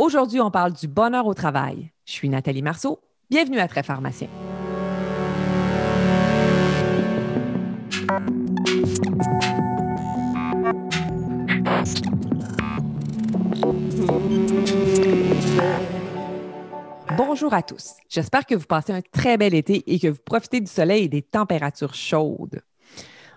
Aujourd'hui, on parle du bonheur au travail. Je suis Nathalie Marceau. Bienvenue à Très Pharmacien. Bonjour à tous. J'espère que vous passez un très bel été et que vous profitez du soleil et des températures chaudes.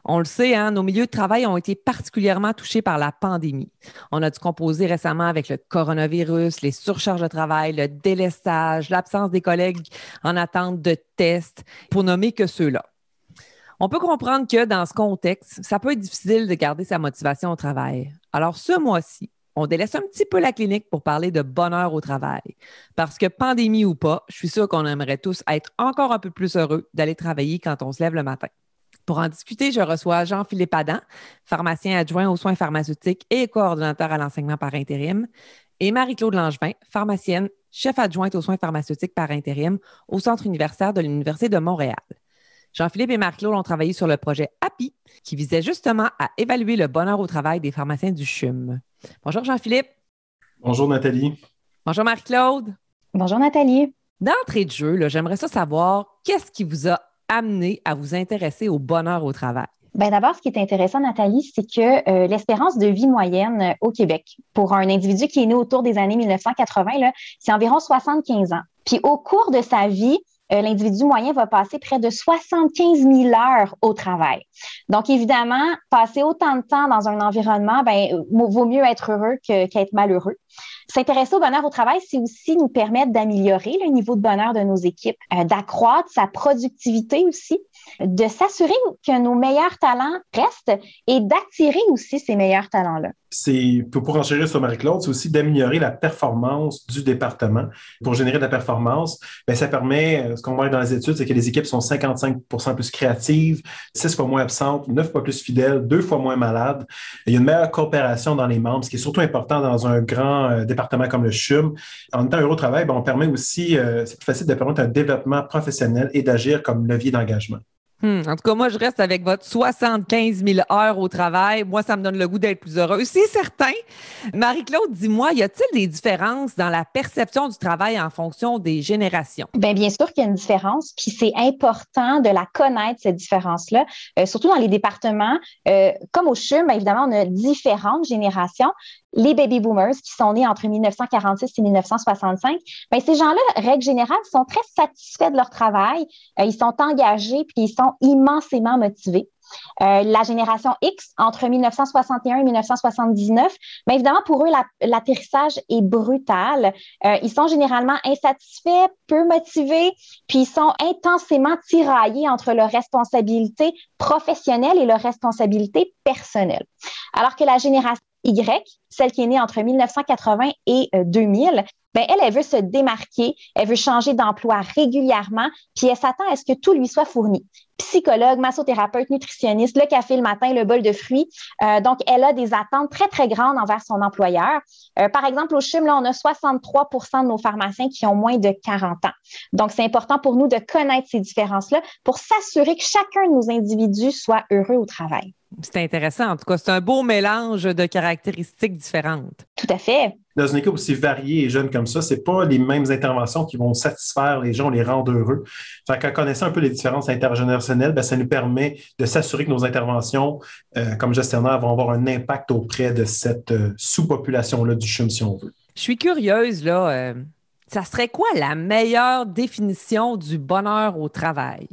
On le sait, hein, nos milieux de travail ont été particulièrement touchés par la pandémie. On a dû composer récemment avec le coronavirus, les surcharges de travail, le délestage, l'absence des collègues en attente de tests, pour nommer que ceux-là. On peut comprendre que dans ce contexte, ça peut être difficile de garder sa motivation au travail. Alors ce mois-ci, on délaisse un petit peu la clinique pour parler de bonheur au travail. Parce que pandémie ou pas, je suis sûre qu'on aimerait tous être encore un peu plus heureux d'aller travailler quand on se lève le matin. Pour en discuter, je reçois Jean-Philippe Adam, pharmacien adjoint aux soins pharmaceutiques et coordonnateur à l'enseignement par intérim, et Marie-Claude Langevin, pharmacienne, chef adjointe aux soins pharmaceutiques par intérim au Centre universitaire de l'Université de Montréal. Jean-Philippe et Marie-Claude ont travaillé sur le projet API, qui visait justement à évaluer le bonheur au travail des pharmaciens du CHUM. Bonjour Jean-Philippe. Bonjour Nathalie. Bonjour Marie-Claude. Bonjour Nathalie. D'entrée de jeu, j'aimerais ça savoir qu'est-ce qui vous a amené à vous intéresser au bonheur au travail? Ben d'abord, ce qui est intéressant, Nathalie, c'est que euh, l'espérance de vie moyenne euh, au Québec pour un individu qui est né autour des années 1980, c'est environ 75 ans. Puis au cours de sa vie, euh, l'individu moyen va passer près de 75 000 heures au travail. Donc, évidemment, passer autant de temps dans un environnement, ben, vaut mieux être heureux qu'être malheureux. S'intéresser au bonheur au travail, c'est aussi nous permettre d'améliorer le niveau de bonheur de nos équipes, euh, d'accroître sa productivité aussi, de s'assurer que nos meilleurs talents restent et d'attirer aussi ces meilleurs talents-là c'est pour enchérir sur Marie-Claude, c'est aussi d'améliorer la performance du département. Pour générer de la performance, bien, ça permet, euh, ce qu'on voit dans les études, c'est que les équipes sont 55% plus créatives, 6 fois moins absentes, 9 fois plus fidèles, 2 fois moins malades. Il y a une meilleure coopération dans les membres, ce qui est surtout important dans un grand euh, département comme le CHUM. En étant heureux au travail, bien, on permet aussi, euh, c'est plus facile de permettre un développement professionnel et d'agir comme levier d'engagement. Hmm, en tout cas, moi, je reste avec votre 75 000 heures au travail. Moi, ça me donne le goût d'être plus heureux. C'est certain. Marie-Claude, dis-moi, y a-t-il des différences dans la perception du travail en fonction des générations? Bien, bien sûr qu'il y a une différence, puis c'est important de la connaître, cette différence-là, euh, surtout dans les départements. Euh, comme au CHUM, bien évidemment, on a différentes générations les baby boomers qui sont nés entre 1946 et 1965, ben ces gens-là, règle générale, sont très satisfaits de leur travail, euh, ils sont engagés puis ils sont immensément motivés. Euh, la génération X, entre 1961 et 1979, bien évidemment, pour eux, l'atterrissage est brutal. Euh, ils sont généralement insatisfaits, peu motivés, puis ils sont intensément tiraillés entre leurs responsabilités professionnelles et leurs responsabilités personnelles. Alors que la génération y, celle qui est née entre 1980 et 2000, euh, ben elle, elle veut se démarquer, elle veut changer d'emploi régulièrement, puis elle s'attend à ce que tout lui soit fourni. Psychologue, massothérapeute, nutritionniste, le café le matin, le bol de fruits. Euh, donc, elle a des attentes très, très grandes envers son employeur. Euh, par exemple, au CHUM, là, on a 63% de nos pharmaciens qui ont moins de 40 ans. Donc, c'est important pour nous de connaître ces différences-là pour s'assurer que chacun de nos individus soit heureux au travail. C'est intéressant. En tout cas, c'est un beau mélange de caractéristiques différentes. Tout à fait. Dans une équipe aussi variée et jeune comme ça, c'est pas les mêmes interventions qui vont satisfaire les gens, les rendre heureux. Fait qu'en connaissant un peu les différences intergénérationnelles, ben, ça nous permet de s'assurer que nos interventions, euh, comme gestionnaire, vont avoir un impact auprès de cette euh, sous-population-là du CHUM, si on veut. Je suis curieuse, là. Euh, ça serait quoi la meilleure définition du bonheur au travail?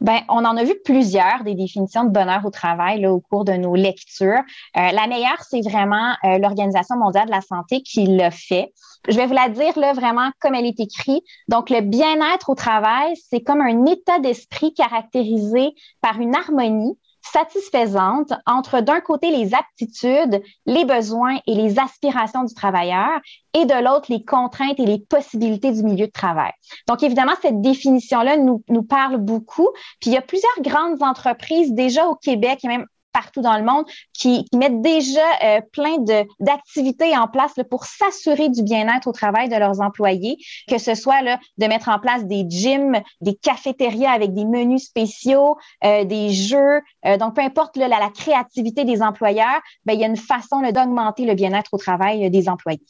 Ben, on en a vu plusieurs des définitions de bonheur au travail là, au cours de nos lectures. Euh, la meilleure, c'est vraiment euh, l'Organisation mondiale de la santé qui l'a fait. Je vais vous la dire là vraiment comme elle est écrite. Donc, le bien-être au travail, c'est comme un état d'esprit caractérisé par une harmonie satisfaisante entre d'un côté les aptitudes, les besoins et les aspirations du travailleur et de l'autre les contraintes et les possibilités du milieu de travail. Donc évidemment, cette définition-là nous, nous parle beaucoup. Puis il y a plusieurs grandes entreprises déjà au Québec et même partout dans le monde qui, mettent déjà euh, plein d'activités en place pour s'assurer du bien-être au travail de leurs employés, que ce soit de mettre en place des gyms, des cafétérias avec des menus spéciaux, euh, des jeux. Euh, donc, peu importe la, créativité des employeurs, ben, il y a une façon d'augmenter le bien-être au travail des employés.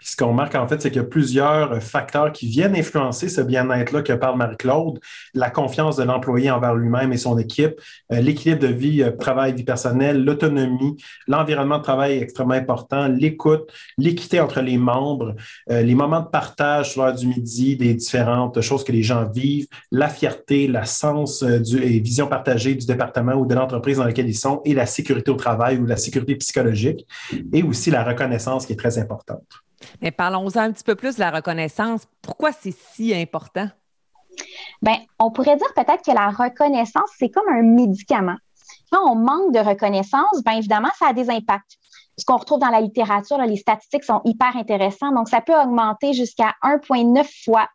Puis ce qu'on remarque en fait, c'est qu'il y a plusieurs facteurs qui viennent influencer ce bien-être-là que parle Marie-Claude. La confiance de l'employé envers lui-même et son équipe, euh, l'équilibre de vie, euh, travail, vie personnelle, l'autonomie, l'environnement de travail extrêmement important, l'écoute, l'équité entre les membres, euh, les moments de partage sur l'heure du midi, des différentes choses que les gens vivent, la fierté, la sens et vision partagée du département ou de l'entreprise dans laquelle ils sont et la sécurité au travail ou la sécurité psychologique et aussi la reconnaissance qui est très importante. Mais parlons-en un petit peu plus de la reconnaissance. Pourquoi c'est si important? Bien, on pourrait dire peut-être que la reconnaissance, c'est comme un médicament. Quand on manque de reconnaissance, bien évidemment, ça a des impacts ce qu'on retrouve dans la littérature, les statistiques sont hyper intéressantes. Donc, ça peut augmenter jusqu'à 1,9 fois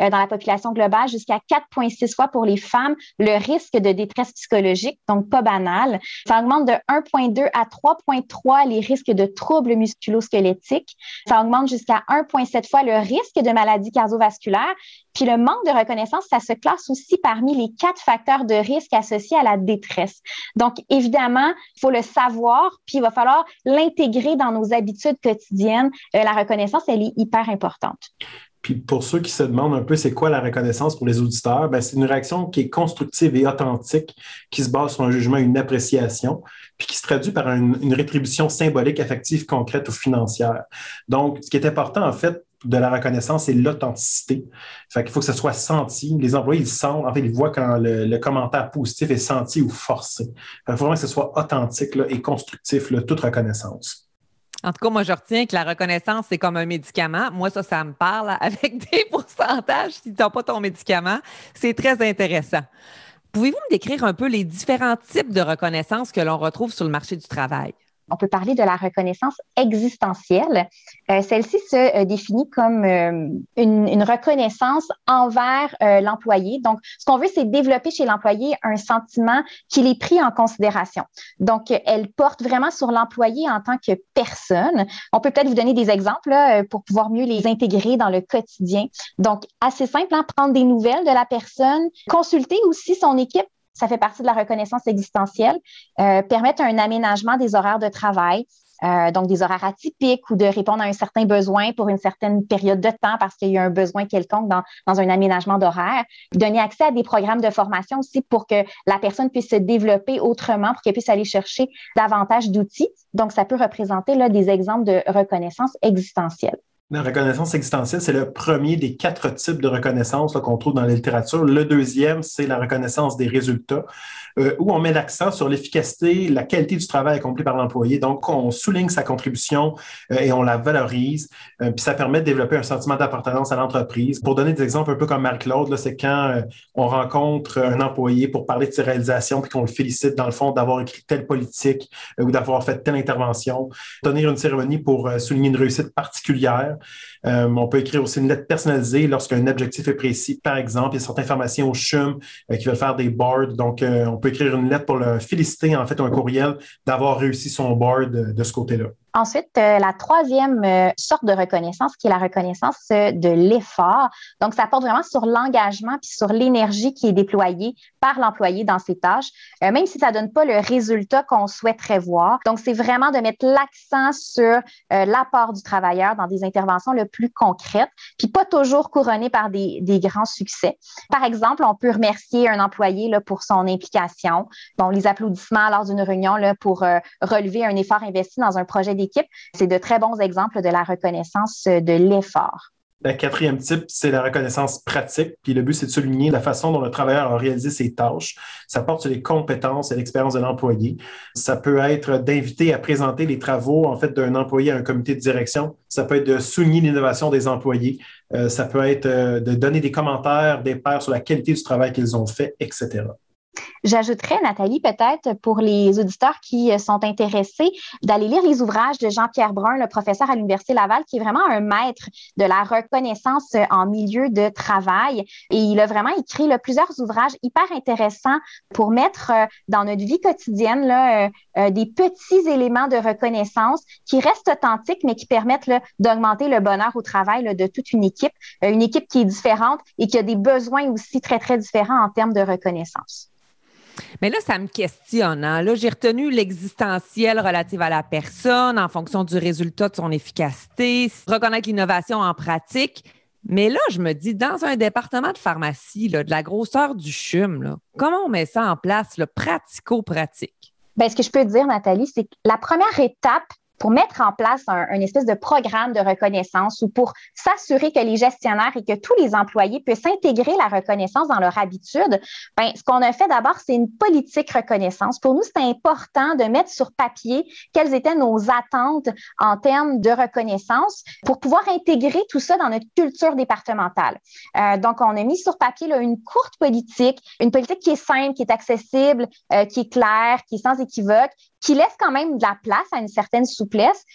euh, dans la population globale, jusqu'à 4,6 fois pour les femmes, le risque de détresse psychologique, donc pas banal. Ça augmente de 1,2 à 3,3 les risques de troubles musculo-squelettiques. Ça augmente jusqu'à 1,7 fois le risque de maladies cardiovasculaires. Puis le manque de reconnaissance, ça se classe aussi parmi les quatre facteurs de risque associés à la détresse. Donc, évidemment, il faut le savoir, puis il va falloir l'intégrer dans nos habitudes quotidiennes. Euh, la reconnaissance, elle est hyper importante. Puis pour ceux qui se demandent un peu c'est quoi la reconnaissance pour les auditeurs, ben c'est une réaction qui est constructive et authentique, qui se base sur un jugement, une appréciation, puis qui se traduit par une, rétribution symbolique, affective, concrète ou financière. Donc, ce qui est important en fait de la reconnaissance, c'est l'authenticité. Fait qu'il faut que ce soit senti. Les employés, ils sentent, en fait, ils voient quand le, commentaire positif est senti ou forcé. Il faut vraiment que ce soit authentique là, et constructif, là, toute reconnaissance. En tout cas, moi, je retiens que la reconnaissance, c'est comme un médicament. Moi, ça, ça me parle avec des pourcentages. Si tu n'as pas ton médicament, c'est très intéressant. Pouvez-vous me décrire un peu les différents types de reconnaissance que l'on retrouve sur le marché du travail? On peut parler de la reconnaissance existentielle. Euh, celle-ci se euh, définit comme euh, une, reconnaissance envers l'employé. Donc, ce qu'on veut, c'est développer chez l'employé un sentiment qu'il est pris en considération. Donc, elle porte vraiment sur l'employé en tant que personne. On peut peut-être vous donner des exemples pour pouvoir mieux les intégrer dans le quotidien. Donc, assez simple, hein, prendre des nouvelles de la personne, consulter aussi son équipe ça fait partie de la reconnaissance existentielle, euh, permettre un aménagement des horaires de travail, euh, donc des horaires atypiques ou de répondre à un certain besoin pour une certaine période de temps parce qu'il y a un besoin quelconque dans, dans un aménagement d'horaire. Donner accès à des programmes de formation aussi pour que la personne puisse se développer autrement, pour qu'elle puisse aller chercher davantage d'outils. Donc, ça peut représenter là, des exemples de reconnaissance existentielle. La reconnaissance existentielle, c'est le premier des quatre types de reconnaissance qu'on trouve dans la littérature. Le deuxième, c'est la reconnaissance des résultats, euh, où on met l'accent sur l'efficacité, la qualité du travail accompli par l'employé. Donc, on souligne sa contribution euh, et on la valorise. Euh, puis ça permet de développer un sentiment d'appartenance à l'entreprise. Pour donner des exemples un peu comme Marc-Claude, c'est quand on rencontre un employé pour parler de ses réalisations, puis qu'on le félicite, dans le fond, d'avoir écrit telle politique ou d'avoir fait telle intervention. Tenir une cérémonie pour souligner une réussite particulière. Euh, on peut écrire aussi une lettre personnalisée lorsqu'un objectif est précis. Par exemple, il y a certaines formations au CHUM euh, qui veulent faire des boards. Donc, euh, on peut écrire une lettre pour le féliciter, en fait, un courriel d'avoir réussi son board de ce côté-là. Ensuite, la troisième sorte de reconnaissance, qui est la reconnaissance de l'effort. Donc, ça porte vraiment sur l'engagement puis sur l'énergie qui est déployée par l'employé dans ses tâches, même si ça ne donne pas le résultat qu'on souhaiterait voir. Donc, c'est vraiment de mettre l'accent sur l'apport du travailleur dans des interventions le plus concrètes, puis pas toujours couronnées par des, grands succès. Par exemple, on peut remercier un employé pour son implication. Bon, les applaudissements lors d'une réunion là, pour relever un effort investi dans un projet équipe. C'est de très bons exemples de la reconnaissance de l'effort. Le quatrième type, c'est la reconnaissance pratique. Puis le but, c'est de souligner la façon dont le travailleur a réalisé ses tâches. Ça porte sur les compétences et l'expérience de l'employé. Ça peut être d'inviter à présenter les travaux en fait d'un employé à un comité de direction. Ça peut être de souligner l'innovation des employés. Euh, ça peut être euh, de donner des commentaires des pairs sur la qualité du travail qu'ils ont fait, etc. J'ajouterais, Nathalie, peut-être pour les auditeurs qui euh, sont intéressés, d'aller lire les ouvrages de Jean-Pierre Brun, le professeur à l'Université Laval, qui est vraiment un maître de la reconnaissance euh, en milieu de travail. Et il a vraiment écrit plusieurs ouvrages hyper intéressants pour mettre euh, dans notre vie quotidienne des petits éléments de reconnaissance qui restent authentiques, mais qui permettent d'augmenter le bonheur au travail de toute une équipe, une équipe qui est différente et qui a des besoins aussi très, très différents en termes de reconnaissance. Mais là, ça me questionne. Hein. Là, j'ai retenu l'existentiel relative à la personne en fonction du résultat de son efficacité, reconnaître l'innovation en pratique. Mais là, je me dis, dans un département de pharmacie, de la grosseur du CHUM, comment on met ça en place, le pratico-pratique? Bien, ce que je peux dire, Nathalie, c'est que la première étape, pour mettre en place un, espèce de programme de reconnaissance ou pour s'assurer que les gestionnaires et que tous les employés puissent intégrer la reconnaissance dans leur habitude, ben, ce qu'on a fait d'abord, c'est une politique reconnaissance. Pour nous, c'est important de mettre sur papier quelles étaient nos attentes en termes de reconnaissance pour pouvoir intégrer tout ça dans notre culture départementale. Euh, donc, on a mis sur papier là, une courte politique, une politique qui est simple, qui est accessible, euh, qui est claire, qui est sans équivoque, qui laisse quand même de la place à une certaine souplesse,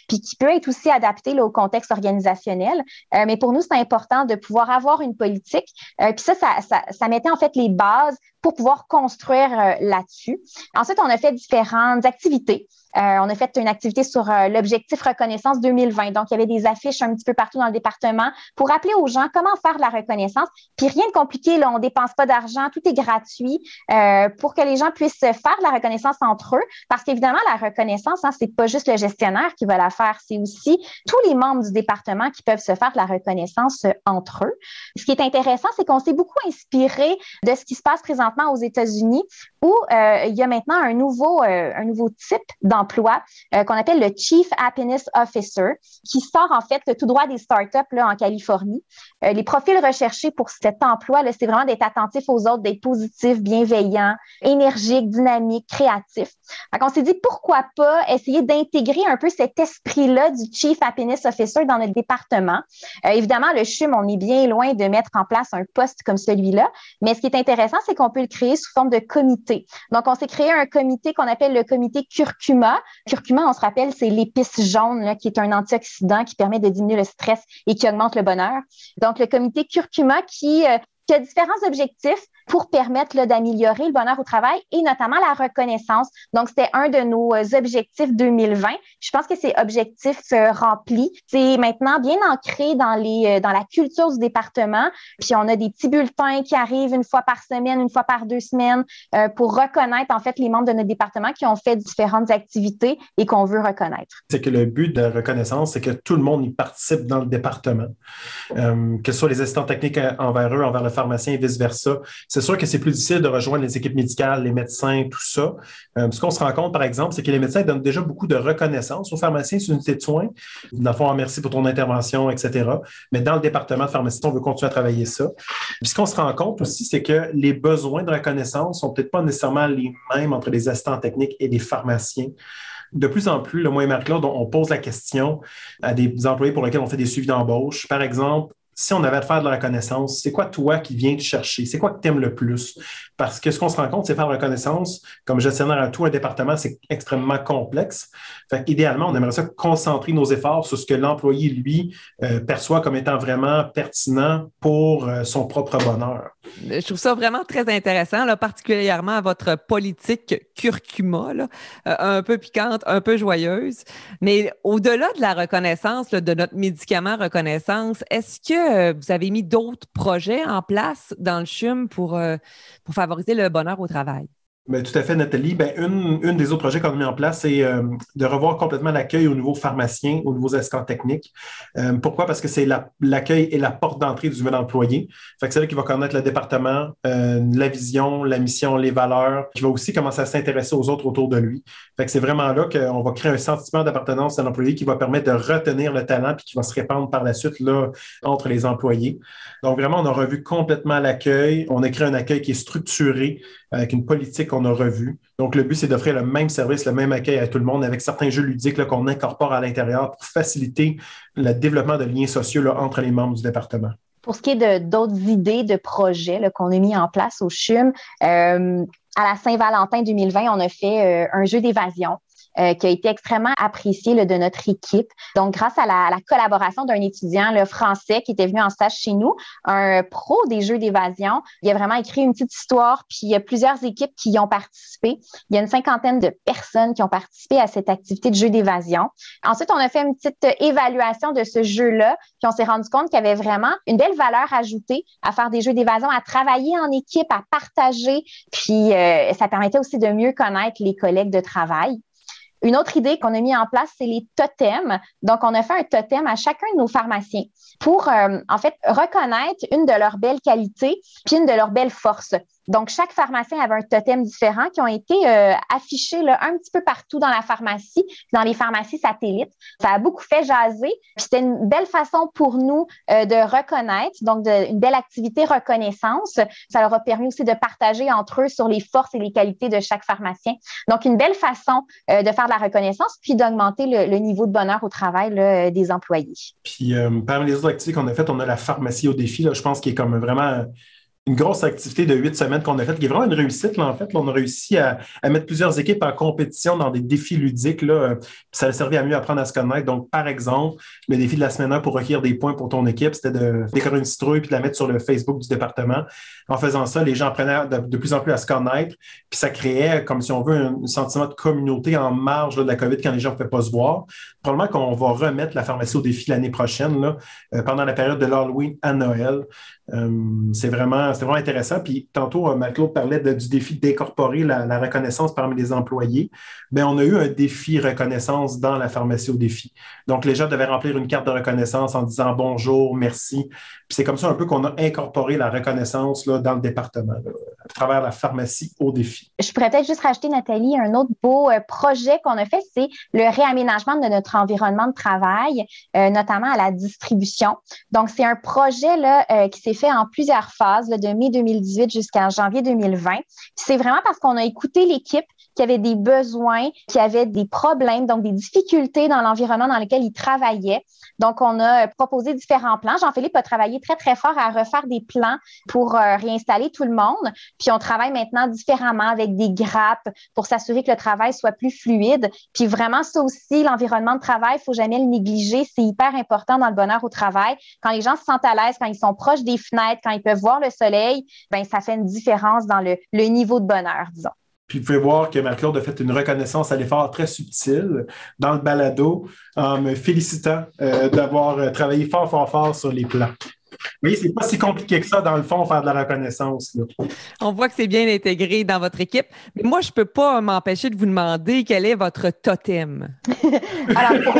puis qui peut être aussi adapté au contexte organisationnel. Euh, mais pour nous, c'est important de pouvoir avoir une politique. Euh, puis ça, ça, ça mettait en fait les bases pour pouvoir construire euh, là-dessus. Ensuite, on a fait différentes activités. Euh, on a fait une activité sur euh, l'objectif reconnaissance 2020. Donc, il y avait des affiches un petit peu partout dans le département pour rappeler aux gens comment faire de la reconnaissance. Puis rien de compliqué, là, on dépense pas d'argent, tout est gratuit pour que les gens puissent faire de la reconnaissance entre eux. Parce qu'évidemment, la reconnaissance, hein, c'est pas juste le gestionnaire qui va la faire, c'est aussi tous les membres du département qui peuvent se faire de la reconnaissance entre eux. Ce qui est intéressant, c'est qu'on s'est beaucoup inspiré de ce qui se passe présentement aux États-Unis où euh, il y a maintenant un nouveau, euh, un nouveau type d'emploi euh, qu'on appelle le Chief Happiness Officer, qui sort en fait tout droit des startups là, en Californie. les profils recherchés pour cet emploi, c'est vraiment d'être attentif aux autres, d'être positif, bienveillant, énergique, dynamique, créatif. Donc, on s'est dit pourquoi pas essayer d'intégrer un peu cet esprit-là du Chief Happiness Officer dans notre département. évidemment, le CHUM, on est bien loin de mettre en place un poste comme celui-là, mais ce qui est intéressant, c'est qu'on peut le créer sous forme de comité. Donc, on s'est créé un comité qu'on appelle le comité curcuma. Curcuma, on se rappelle, c'est l'épice jaune qui est un antioxydant qui permet de diminuer le stress et qui augmente le bonheur. Donc, le comité curcuma qui, euh, qui a différents objectifs pour permettre d'améliorer le bonheur au travail et notamment la reconnaissance. Donc, c'était un de nos euh, objectifs 2020. Je pense que c'est objectif euh, rempli. C'est maintenant bien ancré euh, dans la culture du département. Puis, on a des petits bulletins qui arrivent une fois par semaine, une fois par deux semaines pour reconnaître en fait les membres de notre département qui ont fait différentes activités et qu'on veut reconnaître. C'est que le but de la reconnaissance, c'est que tout le monde y participe dans le département, que ce soit les assistants techniques envers eux, envers le pharmacien et vice-versa. C'est sûr que c'est plus difficile de rejoindre les équipes médicales, les médecins, tout ça. Euh, ce qu'on se rend compte, par exemple, c'est que les médecins donnent déjà beaucoup de reconnaissance aux pharmaciens sur unité de soins. Dans le merci pour ton intervention, etc. Mais dans le département de pharmacie, on veut continuer à travailler ça. Ce qu'on se rend compte aussi, c'est que les besoins de reconnaissance sont peut-être pas nécessairement les mêmes entre les assistants techniques et les pharmaciens de plus en plus, le et Marc-Claude, on pose la question à des employés pour lesquels on fait des suivis d'embauche. Par exemple, si on avait à faire de la reconnaissance, c'est quoi toi qui viens te chercher? C'est quoi que tu aimes le plus? Parce que ce qu'on se rend compte, c'est faire de la reconnaissance, comme gestionnaire à tout un département, c'est extrêmement complexe. Fait idéalement, on aimerait ça concentrer nos efforts sur ce que l'employé, lui, euh, perçoit comme étant vraiment pertinent pour euh, son propre bonheur. Je trouve ça vraiment très intéressant, particulièrement votre politique curcuma, euh, un peu piquante, un peu joyeuse. Mais au-delà de la reconnaissance, de notre médicament reconnaissance, est-ce que euh, vous avez mis d'autres projets en place dans le CHUM pour, euh, pour favoriser le bonheur au travail? Ben, tout à fait, Nathalie. Ben, une, des autres projets qu'on a mis en place, c'est euh, de revoir complètement l'accueil au niveau pharmacien, aux nouveaux assistants techniques. Euh, pourquoi? Parce que c'est l'accueil et la porte d'entrée du nouvel employé. C'est là qu'il va connaître le département, euh, la vision, la mission, les valeurs, qui va aussi commencer à s'intéresser aux autres autour de lui. C'est vraiment là qu'on va créer un sentiment d'appartenance à l'employé qui va permettre de retenir le talent puis qui va se répandre par la suite là, entre les employés. Donc vraiment, on a revu complètement l'accueil. On a créé un accueil qui est structuré avec une politique qu'on a revue. Donc, le but, c'est d'offrir le même service, le même accueil à tout le monde avec certains jeux ludiques qu'on incorpore à l'intérieur pour faciliter le développement de liens sociaux entre les membres du département. Pour ce qui est d'autres idées de projets qu'on a mis en place au CHUM, euh, à la Saint-Valentin 2020, on a fait euh, un jeu d'évasion euh, qui a été extrêmement apprécié de notre équipe. Donc, grâce à la, collaboration d'un étudiant le français qui était venu en stage chez nous, un pro des jeux d'évasion, il a vraiment écrit une petite histoire, puis il y a plusieurs équipes qui y ont participé. Il y a une cinquantaine de personnes qui ont participé à cette activité de jeu d'évasion. Ensuite, on a fait une petite évaluation de ce jeu-là, puis on s'est rendu compte qu'il y avait vraiment une belle valeur ajoutée à faire des jeux d'évasion, à travailler en équipe, à partager, puis euh, ça permettait aussi de mieux connaître les collègues de travail. Une autre idée qu'on a mis en place, c'est les totems. Donc, on a fait un totem à chacun de nos pharmaciens pour, euh, en fait, reconnaître une de leurs belles qualités puis une de leurs belles forces. Donc, chaque pharmacien avait un totem différent qui ont été euh, affichés là, un petit peu partout dans la pharmacie, dans les pharmacies satellites. Ça a beaucoup fait jaser. C'était une belle façon pour nous euh, de reconnaître, donc une belle activité reconnaissance. Ça leur a permis aussi de partager entre eux sur les forces et les qualités de chaque pharmacien. Donc, une belle façon euh, de faire de la reconnaissance, puis d'augmenter le, niveau de bonheur au travail là, des employés. Puis, parmi les autres activités qu'on a faites, on a la pharmacie au défi, je pense, qui est comme vraiment une grosse activité de huit semaines qu'on a faite, qui est vraiment une réussite. Là, en fait, on a réussi à, mettre plusieurs équipes en compétition dans des défis ludiques. Là, ça a servi à mieux apprendre à se connaître. Donc, par exemple, le défi de la semaine 1 pour recueillir des points pour ton équipe, c'était de décorer une citrouille puis de la mettre sur le Facebook du département. En faisant ça, les gens apprenaient de, plus en plus à se connaître. Puis ça créait, comme si on veut, un, sentiment de communauté en marge de la COVID quand les gens ne pouvaient pas se voir. Probablement qu'on va remettre la pharmacie au défi l'année prochaine, euh, pendant la période de l'Halloween à Noël. Euh, c'est vraiment, vraiment intéressant. Puis tantôt, euh, Marc-Claude parlait du défi d'incorporer la, reconnaissance parmi les employés. Bien, on a eu un défi reconnaissance dans la pharmacie au défi. Donc, les gens devaient remplir une carte de reconnaissance en disant bonjour, merci. Puis c'est comme ça un peu qu'on a incorporé la reconnaissance là, dans le département, à travers la pharmacie au défi. Je pourrais peut-être juste rajouter, Nathalie, un autre beau projet qu'on a fait, c'est le réaménagement de notre environnement de travail, notamment à la distribution. Donc, c'est un projet là, qui s'est fait en plusieurs phases, de mai 2018 jusqu'en janvier 2020. C'est vraiment parce qu'on a écouté l'équipe qui avait des besoins, qui avait des problèmes, donc des difficultés dans l'environnement dans lequel ils travaillaient. Donc, on a proposé différents plans. Jean-Philippe a travaillé très, très fort à refaire des plans pour euh, réinstaller tout le monde. Puis, on travaille maintenant différemment avec des grappes pour s'assurer que le travail soit plus fluide. Puis, vraiment, ça aussi, l'environnement de travail, il faut jamais le négliger. C'est hyper important dans le bonheur au travail. Quand les gens se sentent à l'aise, quand ils sont proches des fenêtres, quand ils peuvent voir le soleil, ben ça fait une différence dans le niveau de bonheur, disons. Puis vous pouvez voir que Marc-Claude a fait une reconnaissance à l'effort très subtil dans le balado en me félicitant euh, d'avoir euh, travaillé fort, fort, fort sur les plans. Oui, c'est pas si compliqué que ça, dans le fond, faire de la reconnaissance. On voit que c'est bien intégré dans votre équipe. Mais moi, je ne peux pas m'empêcher de vous demander quel est votre totem. alors,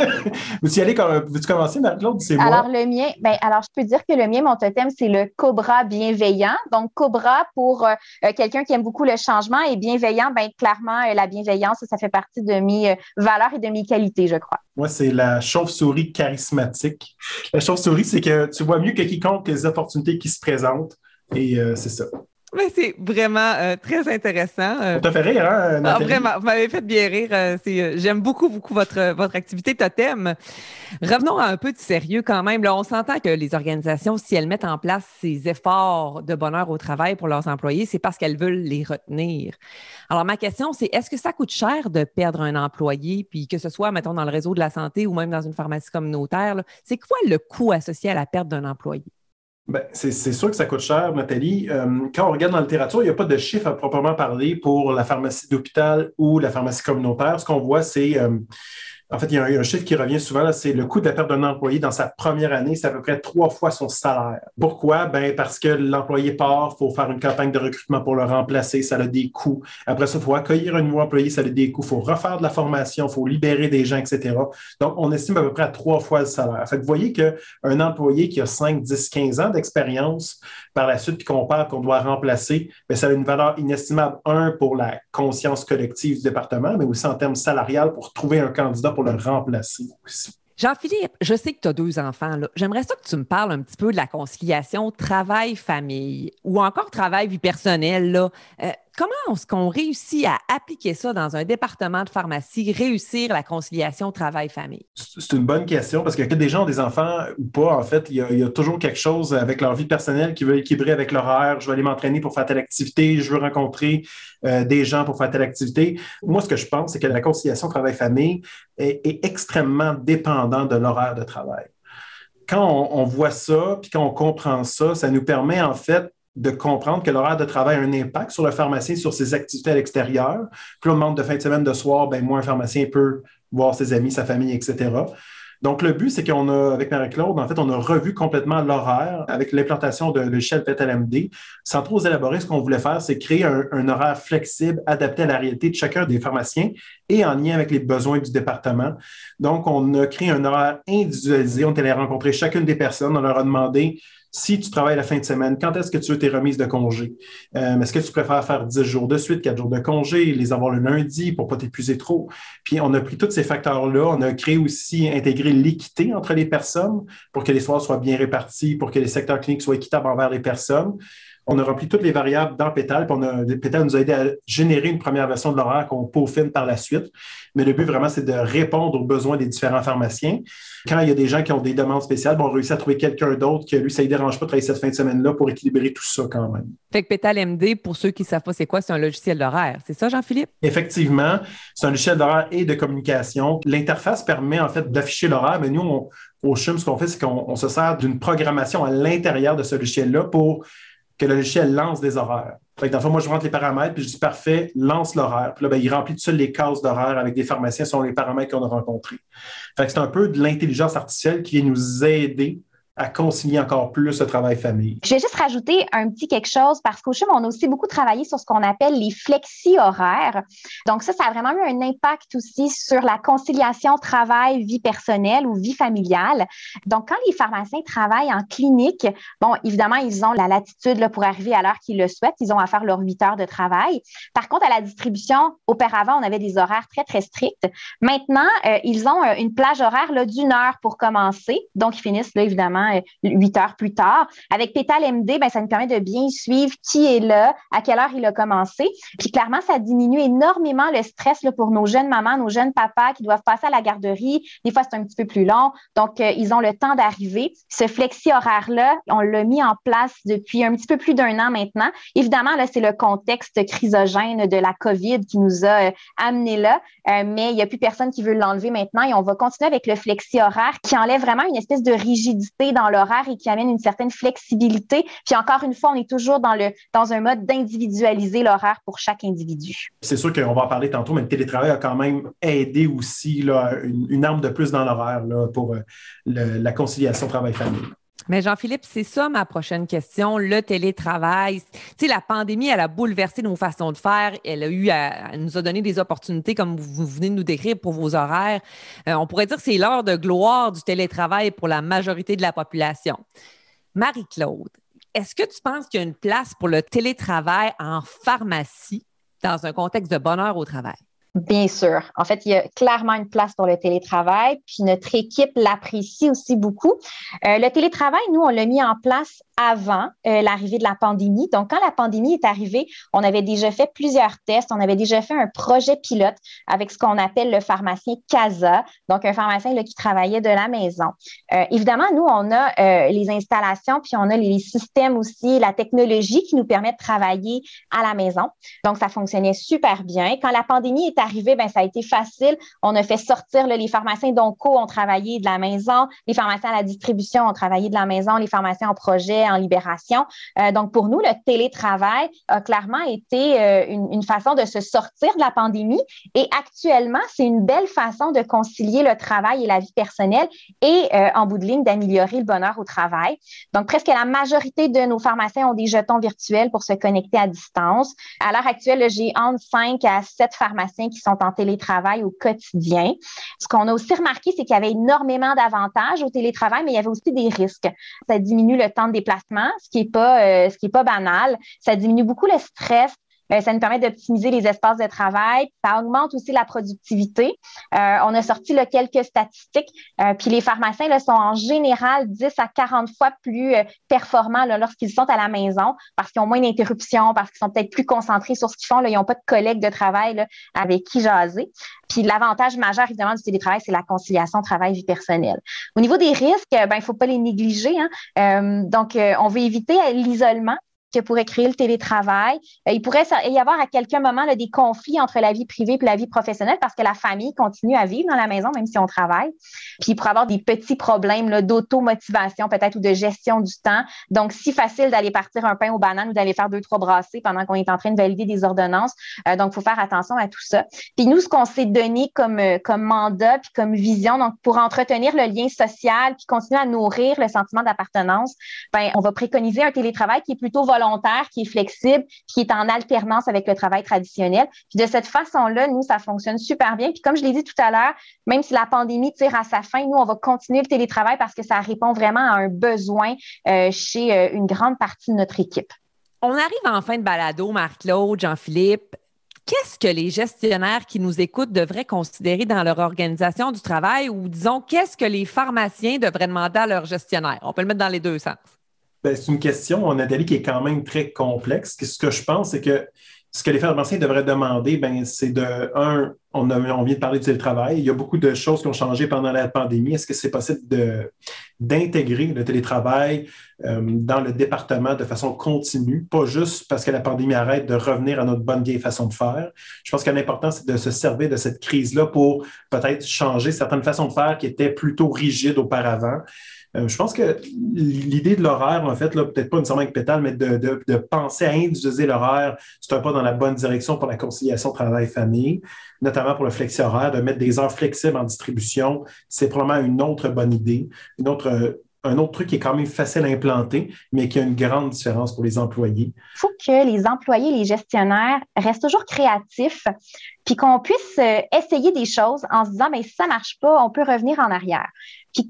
vous allez, veux-tu commencer? C'est moi? Alors, le mien, ben, alors, je peux dire que le mien, mon totem, c'est le cobra bienveillant. Donc, cobra pour euh, euh, quelqu'un qui aime beaucoup le changement et bienveillant, ben, clairement, euh, la bienveillance, ça fait partie de mes valeurs et de mes qualités, je crois. Moi, c'est la chauve-souris charismatique. La chauve-souris, c'est que tu vois mieux que quiconque les opportunités qui se présentent. Et euh, c'est ça. Mais c'est vraiment euh, très intéressant. Euh. Ça fait rire, hein, ah, vraiment, vous m'avez fait bien rire. j'aime beaucoup, beaucoup votre, votre activité totem. Revenons à un peu de sérieux quand même. Là, on s'entend que les organisations, si elles mettent en place ces efforts de bonheur au travail pour leurs employés, c'est parce qu'elles veulent les retenir. Alors, ma question, c'est est-ce que ça coûte cher de perdre un employé, puis que ce soit, mettons, dans le réseau de la santé ou même dans une pharmacie communautaire? C'est quoi le coût associé à la perte d'un employé? Ben, c'est sûr que ça coûte cher, Nathalie. Euh, quand on regarde dans la littérature, il n'y a pas de chiffre à proprement parler pour la pharmacie d'hôpital ou la pharmacie communautaire. Ce qu'on voit, c'est euh, en fait, il y a un, chiffre qui revient souvent, c'est le coût de la perte d'un employé dans sa première année, c'est à peu près trois fois son salaire. Pourquoi? Ben, parce que l'employé part, il faut faire une campagne de recrutement pour le remplacer, ça a des coûts. Après ça, il faut accueillir un nouveau employé, ça a des coûts. Il faut refaire de la formation, il faut libérer des gens, etc. Donc, on estime à peu près à trois fois le salaire. Fait que vous voyez qu'un employé qui a 5, 10, 15 ans d'expérience, par la suite, puis qu'on parle qu'on doit remplacer, bien, ça a une valeur inestimable, un, pour la conscience collective du département, mais aussi en termes salarial pour trouver un candidat le remplacer aussi. Jean-Philippe, je sais que tu as deux enfants. J'aimerais ça que tu me parles un petit peu de la conciliation travail-famille ou encore travail-vie personnelle. Euh, comment est-ce qu'on réussit à appliquer ça dans un département de pharmacie, réussir la conciliation travail-famille? C'est une bonne question parce que des gens ont des enfants ou pas, en fait, il y, a, toujours quelque chose avec leur vie personnelle qui veut équilibrer avec l'horaire. Je veux aller m'entraîner pour faire telle activité, je veux rencontrer euh, des gens pour faire telle activité. Moi, ce que je pense, c'est que la conciliation travail-famille est, extrêmement dépendante de l'horaire de travail. Quand on, on voit ça, puis quand on comprend ça, ça nous permet en fait de comprendre que l'horaire de travail a un impact sur le pharmacien, sur ses activités à l'extérieur. Plus on demande de fin de semaine, de soir, ben, moins un pharmacien peut voir ses amis, sa famille, etc. Donc, le but, c'est qu'on a, avec Marie-Claude, en fait, on a revu complètement l'horaire avec l'implantation de l'échelle PETLMD. Sans trop élaborer, ce qu'on voulait faire, c'est créer un, un, horaire flexible, adapté à la réalité de chacun des pharmaciens et en lien avec les besoins du département. Donc, on a créé un horaire individualisé. On est allé rencontrer chacune des personnes. On leur a demandé si tu travailles la fin de semaine, quand est-ce que tu veux tes remises de congé? Euh, est-ce que tu préfères faire 10 jours de suite, 4 jours de congé, les avoir le lundi pour ne pas t'épuiser trop? Puis on a pris tous ces facteurs-là. On a créé aussi, intégré l'équité entre les personnes pour que les soirs soient bien répartis, pour que les secteurs cliniques soient équitables envers les personnes. On a rempli toutes les variables dans Pétal, puis on a, nous a aidé à générer une première version de l'horaire qu'on peaufine par la suite. Mais le but vraiment, c'est de répondre aux besoins des différents pharmaciens. Quand il y a des gens qui ont des demandes spéciales, on réussit à trouver quelqu'un d'autre qui, lui, ça ne dérange pas de travailler cette fin de semaine-là pour équilibrer tout ça quand même. Fait que Pétal MD, pour ceux qui ne savent pas c'est quoi, c'est un logiciel d'horaire. C'est ça, Jean-Philippe? Effectivement, c'est un logiciel d'horaire et de communication. L'interface permet en fait d'afficher l'horaire, mais nous, au CHUM, ce qu'on fait, c'est qu'on se sert d'une programmation à l'intérieur de ce logiciel-là pour que le logiciel lance des horaires. Fait que moi, je rentre les paramètres, puis je dis parfait, lance l'horaire. Puis là, ben, il remplit tout seul les cases d'horaire avec des pharmaciens selon les paramètres qu'on a rencontrés. Fait que c'est un peu de l'intelligence artificielle qui vient nous aider à concilier encore plus le travail-famille. Je vais juste rajouter un petit quelque chose parce qu'au CHUM, on a aussi beaucoup travaillé sur ce qu'on appelle les flexi-horaires. Donc ça, ça a vraiment eu un impact aussi sur la conciliation travail-vie personnelle ou vie familiale. Donc quand les pharmaciens travaillent en clinique, bon, évidemment, ils ont la latitude là, pour arriver à l'heure qu'ils le souhaitent. Ils ont à faire leurs huit heures de travail. Par contre, à la distribution, auparavant, on avait des horaires très, très stricts. Maintenant, euh, ils ont euh, une plage horaire d'une heure pour commencer. Donc, ils finissent, là, évidemment, huit heures plus tard. Avec Pétal MD, ben, ça nous permet de bien suivre qui est là, à quelle heure il a commencé. Puis clairement, ça diminue énormément le stress pour nos jeunes mamans, nos jeunes papas qui doivent passer à la garderie. Des fois, c'est un petit peu plus long. Donc, euh, ils ont le temps d'arriver. Ce flexi horaire-là, on l'a mis en place depuis un petit peu plus d'un an maintenant. Évidemment, là, c'est le contexte chrysogène de la COVID qui nous a euh, amené là, euh, mais il n'y a plus personne qui veut l'enlever maintenant et on va continuer avec le flexi horaire qui enlève vraiment une espèce de rigidité dans l'horaire et qui amène une certaine flexibilité. Puis encore une fois, on est toujours dans, le, dans un mode d'individualiser l'horaire pour chaque individu. C'est sûr qu'on va en parler tantôt, mais le télétravail a quand même aidé aussi là, une, arme de plus dans l'horaire pour euh, la conciliation travail-famille. Mais Jean-Philippe, c'est ça ma prochaine question, le télétravail. Tu sais, la pandémie, elle a bouleversé nos façons de faire. Elle a eu, à, nous a donné des opportunités comme vous venez de nous décrire pour vos horaires. Euh, on pourrait dire que c'est l'heure de gloire du télétravail pour la majorité de la population. Marie-Claude, est-ce que tu penses qu'il y a une place pour le télétravail en pharmacie dans un contexte de bonheur au travail? Bien sûr. En fait, il y a clairement une place pour le télétravail, puis notre équipe l'apprécie aussi beaucoup. Euh, le télétravail, nous, on l'a mis en place avant euh, l'arrivée de la pandémie. Donc, quand la pandémie est arrivée, on avait déjà fait plusieurs tests, on avait déjà fait un projet pilote avec ce qu'on appelle le pharmacien CASA, donc un pharmacien qui travaillait de la maison. Euh, évidemment, nous, on a les installations, puis on a les systèmes aussi, la technologie qui nous permet de travailler à la maison. Donc, ça fonctionnait super bien. Quand la pandémie est arrivée, ben, ça a été facile. On a fait sortir les pharmaciens d'ONCO ont travaillé de la maison, les pharmaciens à la distribution ont travaillé de la maison, les pharmaciens en projet en libération. Euh, donc, pour nous, le télétravail a clairement été euh, une, façon de se sortir de la pandémie. Et actuellement, c'est une belle façon de concilier le travail et la vie personnelle et, euh, en bout de ligne, d'améliorer le bonheur au travail. Donc, presque la majorité de nos pharmaciens ont des jetons virtuels pour se connecter à distance. À l'heure actuelle, j'ai entre 5 à 7 pharmaciens qui sont en télétravail au quotidien. Ce qu'on a aussi remarqué, c'est qu'il y avait énormément d'avantages au télétravail, mais il y avait aussi des risques. Ça diminue le temps de déplacement ce qui est pas, euh, pas banal. Ça diminue beaucoup le stress. Euh, ça nous permet d'optimiser les espaces de travail. Ça augmente aussi la productivité. Euh, on a sorti là, quelques statistiques. Euh, puis les pharmaciens là, sont en général 10 à 40 fois plus performants lorsqu'ils sont à la maison parce qu'ils ont moins d'interruptions, parce qu'ils sont peut-être plus concentrés sur ce qu'ils font. Là, ils n'ont pas de collègues de travail là, avec qui jaser. Puis l'avantage majeur, évidemment, du télétravail, c'est la conciliation travail-vie personnelle. Au niveau des risques, ben, il ne faut pas les négliger. Hein. donc, on veut éviter l'isolement que pourrait créer le télétravail. Euh, il pourrait y avoir à quelques moments des conflits entre la vie privée et la vie professionnelle parce que la famille continue à vivre dans la maison même si on travaille. Puis il pourrait avoir des petits problèmes d'automotivation peut-être ou de gestion du temps. Donc, si facile d'aller partir un pain aux bananes ou d'aller faire deux, trois brassées pendant qu'on est en train de valider des ordonnances. Euh, donc, il faut faire attention à tout ça. Puis nous, ce qu'on s'est donné comme, euh, comme mandat puis comme vision, donc pour entretenir le lien social puis continuer à nourrir le sentiment d'appartenance, ben, on va préconiser un télétravail qui est plutôt volontaire, qui est flexible, qui est en alternance avec le travail traditionnel. Puis de cette façon-là, nous, ça fonctionne super bien. Puis comme je l'ai dit tout à l'heure, même si la pandémie tire à sa fin, nous, on va continuer le télétravail parce que ça répond vraiment à un besoin euh, chez euh, une grande partie de notre équipe. On arrive en fin de balado, Marc-Claude, Jean-Philippe. Qu'est-ce que les gestionnaires qui nous écoutent devraient considérer dans leur organisation du travail? Ou disons, qu'est-ce que les pharmaciens devraient demander à leurs gestionnaires? On peut le mettre dans les deux sens. Ben, c'est une question, Nathalie, qui est quand même très complexe. Ce que je pense, c'est que ce que les pharmaciens devraient demander, ben, c'est de, un, on, on, vient de parler du télétravail. Il y a beaucoup de choses qui ont changé pendant la pandémie. Est-ce que c'est possible d'intégrer le télétravail euh, dans le département de façon continue, pas juste parce que la pandémie arrête de revenir à notre bonne vieille façon de faire? Je pense que l'important, c'est de se servir de cette crise-là pour peut-être changer certaines façons de faire qui étaient plutôt rigides auparavant. Euh, je pense que l'idée de l'horaire, en fait, peut-être pas nécessairement avec Pétale, mais de, penser à individualiser l'horaire, c'est un pas dans la bonne direction pour la conciliation travail-famille, notamment pour le flexi-horaire, de mettre des heures flexibles en distribution. C'est probablement une autre bonne idée, une autre un autre truc qui est quand même facile à implanter, mais qui a une grande différence pour les employés. Il faut que les employés, les gestionnaires restent toujours créatifs, puis qu'on puisse euh, essayer des choses en se disant, mais si ça ne marche pas, on peut revenir en arrière.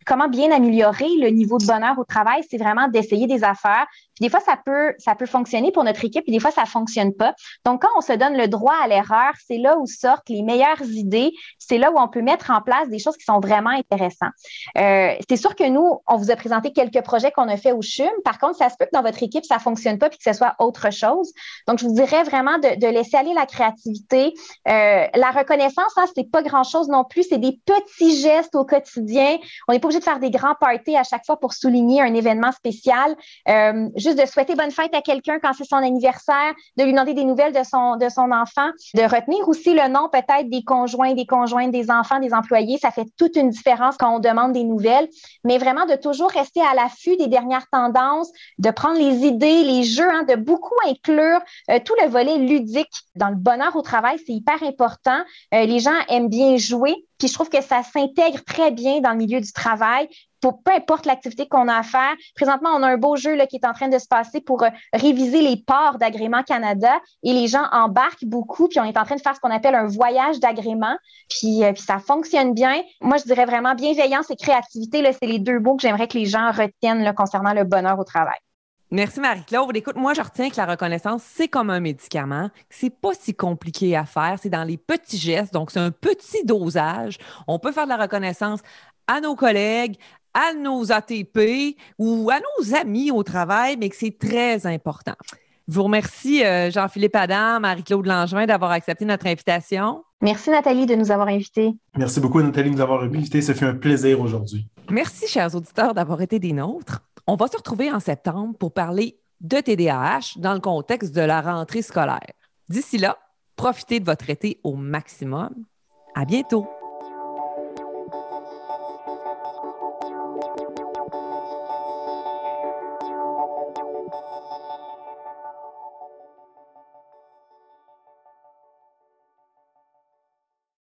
Comment bien améliorer le niveau de bonheur au travail, c'est vraiment d'essayer des affaires. Puis des fois, ça peut, ça peut fonctionner pour notre équipe, puis des fois, ça ne fonctionne pas. Donc, quand on se donne le droit à l'erreur, c'est là où sortent les meilleures idées. C'est là où on peut mettre en place des choses qui sont vraiment intéressantes. Euh, c'est sûr que nous, on vous a présenté quelques projets qu'on a fait au CHUM. Par contre, ça se peut que dans votre équipe, ça ne fonctionne pas puis que ce soit autre chose. Donc, je vous dirais vraiment de, laisser aller la créativité. Euh, la reconnaissance, hein, c'est pas grand-chose non plus. C'est des petits gestes au quotidien. On n'est pas obligé de faire des grands parties à chaque fois pour souligner un événement spécial. Euh, de souhaiter bonne fête à quelqu'un quand c'est son anniversaire, de lui demander des nouvelles de son, enfant, de retenir aussi le nom peut-être des conjoints, des conjointes, des enfants, des employés. Ça fait toute une différence quand on demande des nouvelles. Mais vraiment de toujours rester à l'affût des dernières tendances, de prendre les idées, les jeux, hein, de beaucoup inclure euh, tout le volet ludique dans le bonheur au travail. C'est hyper important. Euh, les gens aiment bien jouer. Puis je trouve que ça s'intègre très bien dans le milieu du travail. Pour peu importe l'activité qu'on a à faire. Présentement, on a un beau jeu là, qui est en train de se passer pour euh, réviser les ports d'agrément Canada et les gens embarquent beaucoup. Puis on est en train de faire ce qu'on appelle un voyage d'agrément. Puis, euh, ça fonctionne bien. Moi, je dirais vraiment bienveillance et créativité. C'est les deux mots que j'aimerais que les gens retiennent concernant le bonheur au travail. Merci Marie-Claude. Écoute, moi, je retiens que la reconnaissance, c'est comme un médicament, c'est pas si compliqué à faire. C'est dans les petits gestes, donc c'est un petit dosage. On peut faire de la reconnaissance à nos collègues, à nos ATP ou à nos amis au travail, mais que c'est très important. Je vous remercie, euh, Jean-Philippe Adam, Marie-Claude Langevin, d'avoir accepté notre invitation. Merci, Nathalie, de nous avoir invités. Merci beaucoup, Nathalie, de nous avoir invités. Ça fait un plaisir aujourd'hui. Merci, chers auditeurs, d'avoir été des nôtres. On va se retrouver en septembre pour parler de TDAH dans le contexte de la rentrée scolaire. D'ici là, profitez de votre été au maximum. À bientôt!